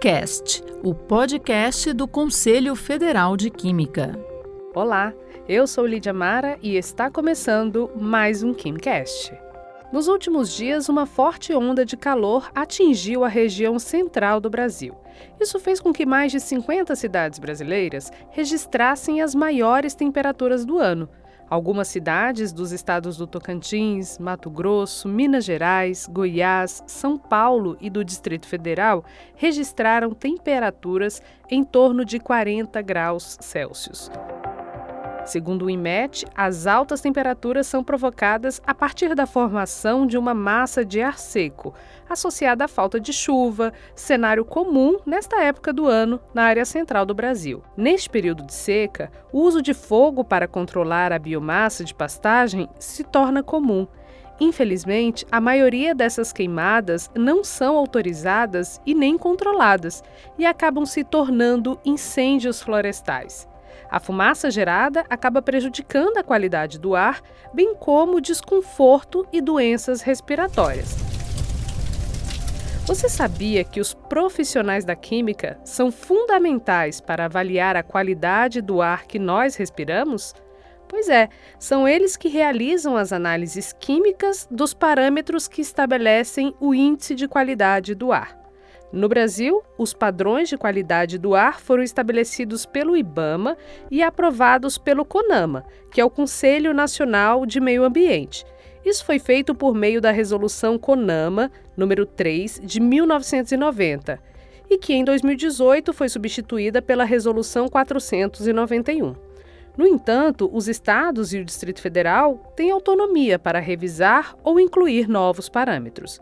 KimCast, o podcast do Conselho Federal de Química. Olá, eu sou Lídia Mara e está começando mais um KimCast. Nos últimos dias, uma forte onda de calor atingiu a região central do Brasil. Isso fez com que mais de 50 cidades brasileiras registrassem as maiores temperaturas do ano, Algumas cidades dos estados do Tocantins, Mato Grosso, Minas Gerais, Goiás, São Paulo e do Distrito Federal registraram temperaturas em torno de 40 graus Celsius. Segundo o IMET, as altas temperaturas são provocadas a partir da formação de uma massa de ar seco, associada à falta de chuva, cenário comum nesta época do ano na área central do Brasil. Neste período de seca, o uso de fogo para controlar a biomassa de pastagem se torna comum. Infelizmente, a maioria dessas queimadas não são autorizadas e nem controladas e acabam se tornando incêndios florestais. A fumaça gerada acaba prejudicando a qualidade do ar, bem como desconforto e doenças respiratórias. Você sabia que os profissionais da química são fundamentais para avaliar a qualidade do ar que nós respiramos? Pois é, são eles que realizam as análises químicas dos parâmetros que estabelecem o índice de qualidade do ar. No Brasil, os padrões de qualidade do ar foram estabelecidos pelo IBAMA e aprovados pelo CONAMA, que é o Conselho Nacional de Meio Ambiente. Isso foi feito por meio da Resolução CONAMA número 3 de 1990 e que em 2018 foi substituída pela Resolução 491. No entanto, os estados e o Distrito Federal têm autonomia para revisar ou incluir novos parâmetros.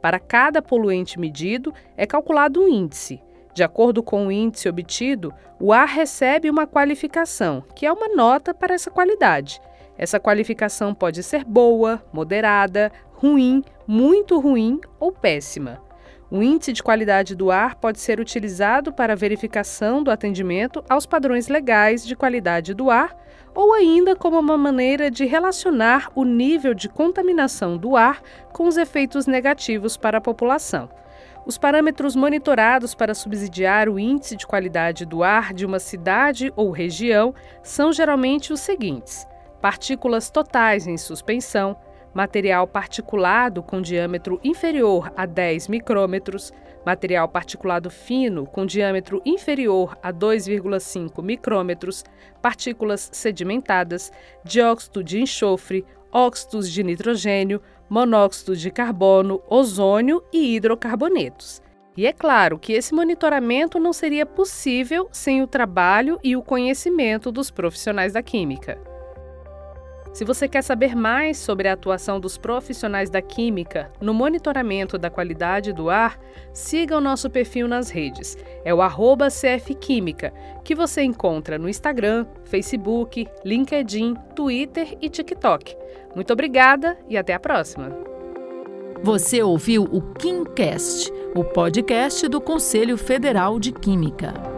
Para cada poluente medido, é calculado um índice. De acordo com o índice obtido, o ar recebe uma qualificação, que é uma nota para essa qualidade. Essa qualificação pode ser boa, moderada, ruim, muito ruim ou péssima. O índice de qualidade do ar pode ser utilizado para verificação do atendimento aos padrões legais de qualidade do ar ou ainda como uma maneira de relacionar o nível de contaminação do ar com os efeitos negativos para a população. Os parâmetros monitorados para subsidiar o índice de qualidade do ar de uma cidade ou região são geralmente os seguintes: partículas totais em suspensão, material particulado com diâmetro inferior a 10 micrômetros, material particulado fino com diâmetro inferior a 2,5 micrômetros, partículas sedimentadas, dióxido de enxofre, óxidos de nitrogênio, monóxido de carbono, ozônio e hidrocarbonetos. E é claro que esse monitoramento não seria possível sem o trabalho e o conhecimento dos profissionais da química. Se você quer saber mais sobre a atuação dos profissionais da química no monitoramento da qualidade do ar, siga o nosso perfil nas redes. É o CFQuímica, que você encontra no Instagram, Facebook, LinkedIn, Twitter e TikTok. Muito obrigada e até a próxima. Você ouviu o KimCast, o podcast do Conselho Federal de Química.